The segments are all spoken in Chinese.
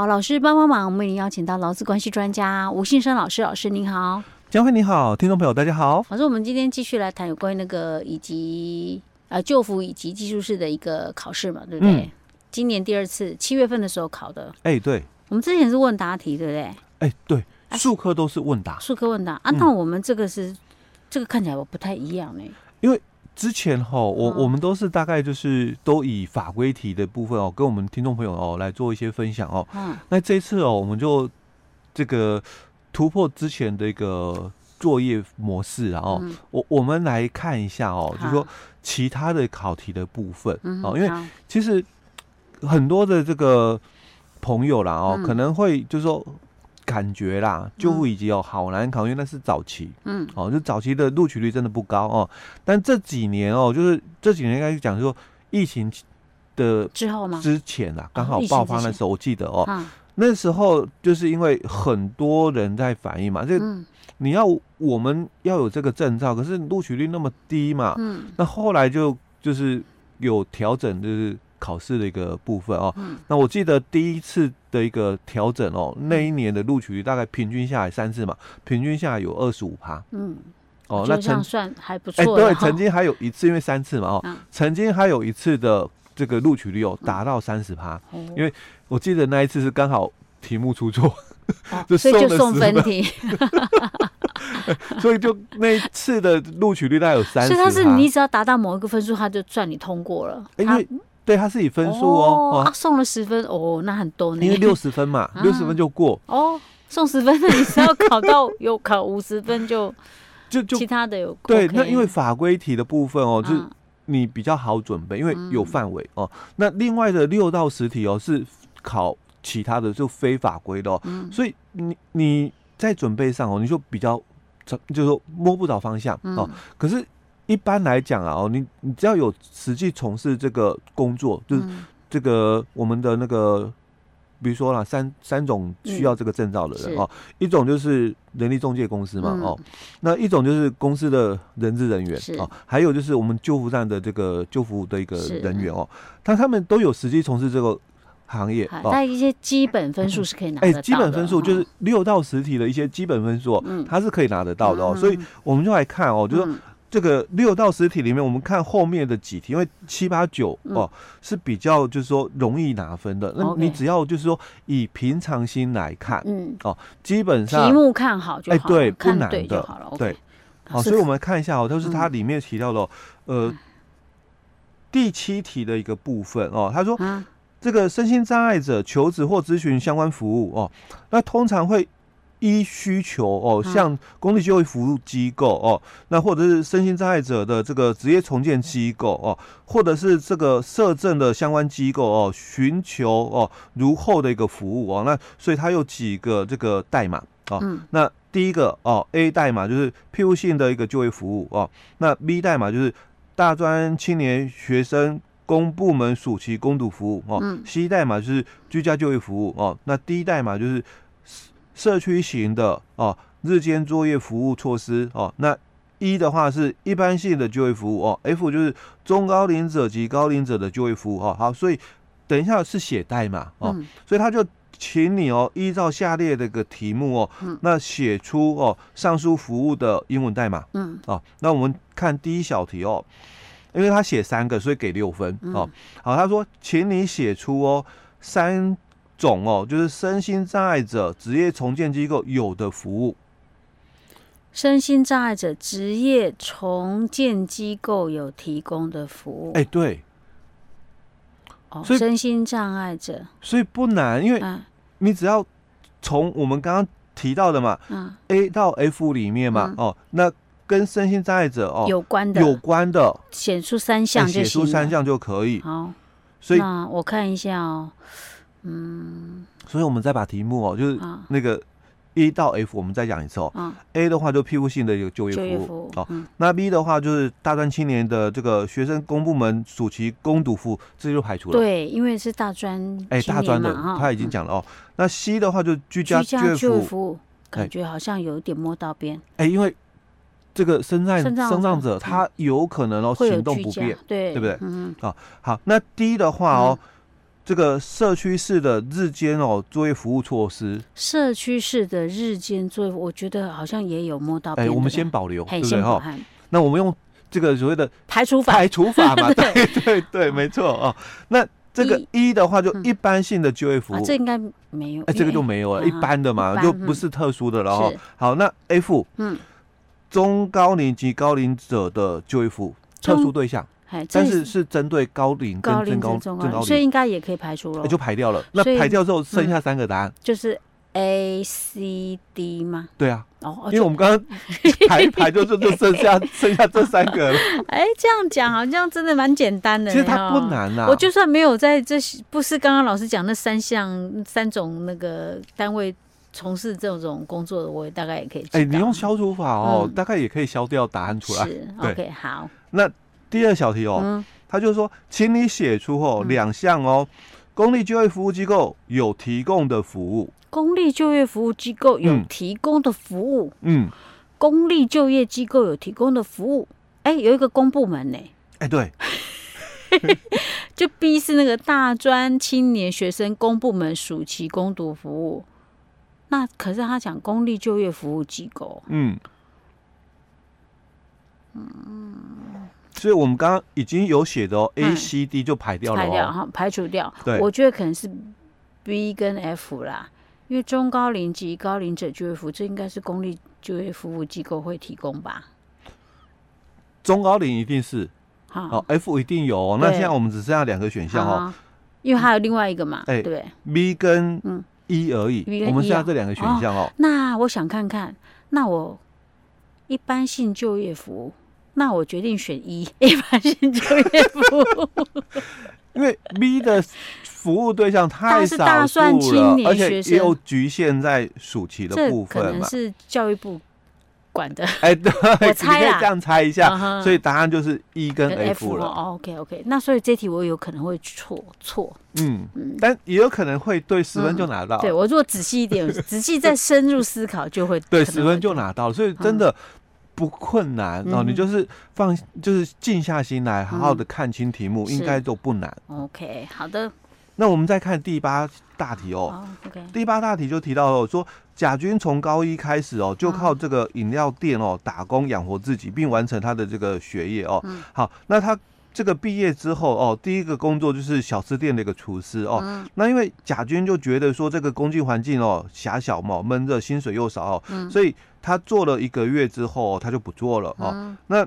好，老师帮帮忙，我们已经邀请到劳资关系专家吴信生老师，老师您好，江辉你好，听众朋友大家好。老师，我们今天继续来谈有关于那个以及呃就服以及技术式的一个考试嘛，对不对？嗯、今年第二次七月份的时候考的，哎、欸，对，我们之前是问答题，对不对？哎、欸，对，术科都是问答，术科问答啊，那我们这个是、嗯、这个看起来我不太一样呢，因为。之前哈，我我们都是大概就是都以法规题的部分哦，跟我们听众朋友哦来做一些分享哦。嗯。那这一次哦，我们就这个突破之前的一个作业模式，然后我我们来看一下哦，就是说其他的考题的部分哦，因为其实很多的这个朋友啦哦，可能会就是说。感觉啦，就服以及哦，好难考，因为那是早期，嗯，哦，就早期的录取率真的不高哦。但这几年哦，就是这几年应该是讲说疫情的之后吗？之前啊，刚好爆发的时候，我记得哦，那时候就是因为很多人在反映嘛，这你要我们要有这个证照，可是录取率那么低嘛，嗯，那后来就就是有调整，就是。考试的一个部分哦，嗯、那我记得第一次的一个调整哦，那一年的录取率大概平均下来三次嘛，平均下来有二十五趴。嗯，哦，那这样算还不错。哎，对，曾经还有一次，因为三次嘛哦，嗯、曾经还有一次的这个录取率有达到三十趴，嗯、因为我记得那一次是刚好题目出错，哦、就所以就送分题，所以就那一次的录取率大概有三十。所以他是你只要达到某一个分数，他就算你通过了。因为对，他是以分数哦，送了十分哦，那很多呢。因为六十分嘛，六十、啊、分就过哦。送十分的，你是要考到有考五十分就 就就其他的有对。那因为法规题的部分哦，就是你比较好准备，因为有范围哦。那另外的六到十题哦是考其他的，就非法规的哦。嗯、所以你你在准备上哦，你就比较就是说摸不着方向哦。嗯、可是。一般来讲啊，哦，你你只要有实际从事这个工作，就是这个我们的那个，比如说啦，三三种需要这个证照的人哦，一种就是人力中介公司嘛，哦，那一种就是公司的人资人员哦，还有就是我们救护站的这个救服的一个人员。哦，他他们都有实际从事这个行业，那一些基本分数是可以拿得到的。哎，基本分数就是六到十题的一些基本分数，嗯，它是可以拿得到的哦，所以我们就来看哦，就是。这个六到十题里面，我们看后面的几题，因为七八九哦是比较就是说容易拿分的。那你只要就是说以平常心来看，嗯。哦，基本上题目看好就好，哎对，不难的，对，好，所以我们看一下哦，就是它里面提到的，呃，第七题的一个部分哦，他说这个身心障碍者求职或咨询相关服务哦，那通常会。依需求哦，像公立就业服务机构哦，那或者是身心障碍者的这个职业重建机构哦，或者是这个社政的相关机构哦，寻求哦如后的一个服务哦，那所以它有几个这个代码哦，嗯、那第一个哦 A 代码就是庇护性的一个就业服务哦，那 B 代码就是大专青年学生公部门暑期工读服务哦、嗯、，C 代码就是居家就业服务哦，那 D 代码就是。社区型的哦，日间作业服务措施哦，那一的话是一般性的就业服务哦，F 就是中高龄者及高龄者的就业服务哦。好，所以等一下是写代码哦，嗯、所以他就请你哦，依照下列的个题目哦，嗯、那写出哦上述服务的英文代码。嗯，哦，那我们看第一小题哦，因为他写三个，所以给六分哦。好，他说，请你写出哦三。种哦，就是身心障碍者职业重建机构有的服务。身心障碍者职业重建机构有提供的服务。哎，对。哦，所以身心障碍者，所以不难，因为你只要从我们刚刚提到的嘛，嗯，A 到 F 里面嘛，哦，那跟身心障碍者哦有关的，有关的，写出三项就行，写出三项就可以。好，所以那我看一下哦。嗯，所以我们再把题目哦，就是那个 A 到 F，我们再讲一次哦。嗯，A 的话就庇护性的一个就业服务，哦，那 B 的话就是大专青年的这个学生公部门暑期工读服务，这就排除了。对，因为是大专，哎，大专的他已经讲了哦。那 C 的话就居家就业服务，感觉好像有点摸到边。哎，因为这个身障身障者他有可能哦行动不便，对，对不对？嗯，好，好，那 D 的话哦。这个社区式的日间哦作业服务措施，社区式的日间作业，我觉得好像也有摸到。哎，我们先保留，对不对哈？那我们用这个所谓的排除法，排除法嘛，对对对，没错哦。那这个一的话，就一般性的就业服务，这应该没有。哎，这个就没有了，一般的嘛，就不是特殊的了哈。好，那 F，嗯，中高龄及高龄者的就业服务，特殊对象。但是是针对高龄跟中高中高龄，所以应该也可以排除了，就排掉了。那排掉之后剩下三个答案，就是 A、C、D 吗？对啊，哦，因为我们刚刚排一排，就就就剩下 剩下这三个了。哎，这样讲好像真的蛮简单的。其实它不难啊，我就算没有在这，不是刚刚老师讲那三项三种那个单位从事这种工作的，我也大概也可以。哎，你用消除法哦，大概也可以消掉答案出来。是，OK，好。那。第二小题哦，嗯、他就说，请你写出哦两项哦，公立就业服务机构有提供的服务。公立就业服务机构有提供的服务，嗯，公立就业机构有提供的服务，哎，有一个公部门呢，哎，对，就 B 是那个大专青年学生公部门暑期攻读服务，那可是他讲公立就业服务机构，嗯，嗯。所以我们刚刚已经有写的哦，A、C、D 就排掉了，排掉哈，排除掉。对，我觉得可能是 B 跟 F 啦，因为中高龄及高龄者就业服务，这应该是公立就业服务机构会提供吧？中高龄一定是，好，F 一定有。哦那现在我们只剩下两个选项哦，因为还有另外一个嘛，哎对，B 跟 E 而已。我们剩下这两个选项哦。那我想看看，那我一般性就业服务。那我决定选一，一般性就业服务，因为 B 的服务对象太少数了，而且又局限在暑期的部分嘛，可能是教育部管的。哎，对，我猜啦，这样猜一下，所以答案就是一跟 F 了。OK OK，那所以这题我有可能会错错，嗯嗯，但也有可能会对十分就拿到。对，我如果仔细一点，仔细再深入思考，就会对十分就拿到。所以真的。不困难哦，你就是放，就是静下心来，好好的看清题目，应该都不难。OK，好的。那我们再看第八大题哦。OK，第八大题就提到了说，贾军从高一开始哦，就靠这个饮料店哦打工养活自己，并完成他的这个学业哦。好，那他。这个毕业之后哦，第一个工作就是小吃店的一个厨师哦。嗯、那因为贾军就觉得说这个工作环境哦狭小嘛，闷热，薪水又少哦，嗯、所以他做了一个月之后，他就不做了哦。嗯、那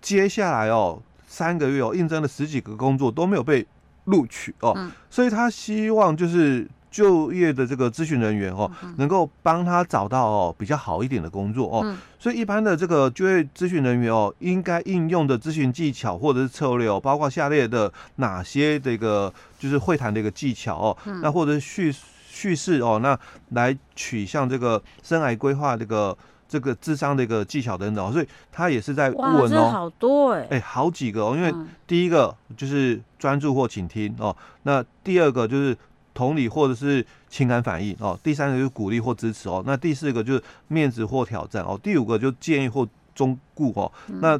接下来哦三个月哦，应征了十几个工作都没有被录取哦，嗯、所以他希望就是。就业的这个咨询人员哦，能够帮他找到哦比较好一点的工作哦，嗯、所以一般的这个就业咨询人员哦，应该应用的咨询技巧或者是策略哦，包括下列的哪些这个就是会谈的一个技巧哦，嗯、那或者叙叙事哦，那来取向这个生涯规划这个这个智商的一个技巧等等，所以他也是在问哦，好多哎、欸，好几个哦，因为第一个就是专注或倾听哦，那第二个就是。同理或者是情感反应哦，第三个就是鼓励或支持哦，那第四个就是面子或挑战哦，第五个就是建议或忠固哦，那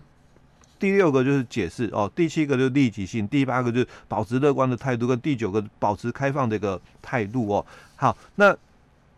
第六个就是解释哦，第七个就是立即性，第八个就是保持乐观的态度，跟第九个保持开放的一个态度哦。好，那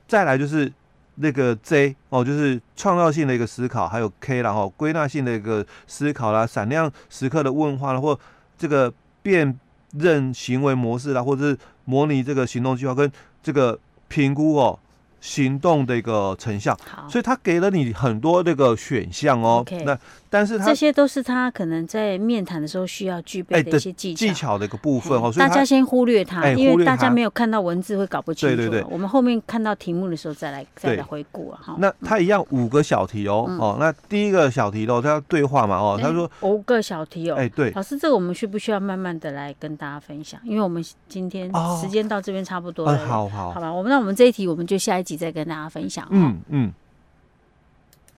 再来就是那个 J 哦，就是创造性的一个思考，还有 K 然后归纳性的一个思考啦，闪亮时刻的问话啦，或这个辨认行为模式啦，或者是。模拟这个行动计划跟这个评估哦。行动的一个成效，好，所以他给了你很多这个选项哦。那但是他这些都是他可能在面谈的时候需要具备的一些技巧、技巧的一个部分哦。所以大家先忽略它，因为大家没有看到文字会搞不清楚。对对对，我们后面看到题目的时候再来再来回顾啊。那他一样五个小题哦哦。那第一个小题哦，他要对话嘛哦。他说五个小题哦。哎对，老师，这个我们需不需要慢慢的来跟大家分享？因为我们今天时间到这边差不多了。好好，好吧。我们那我们这一题我们就下一再跟大家分享。嗯嗯，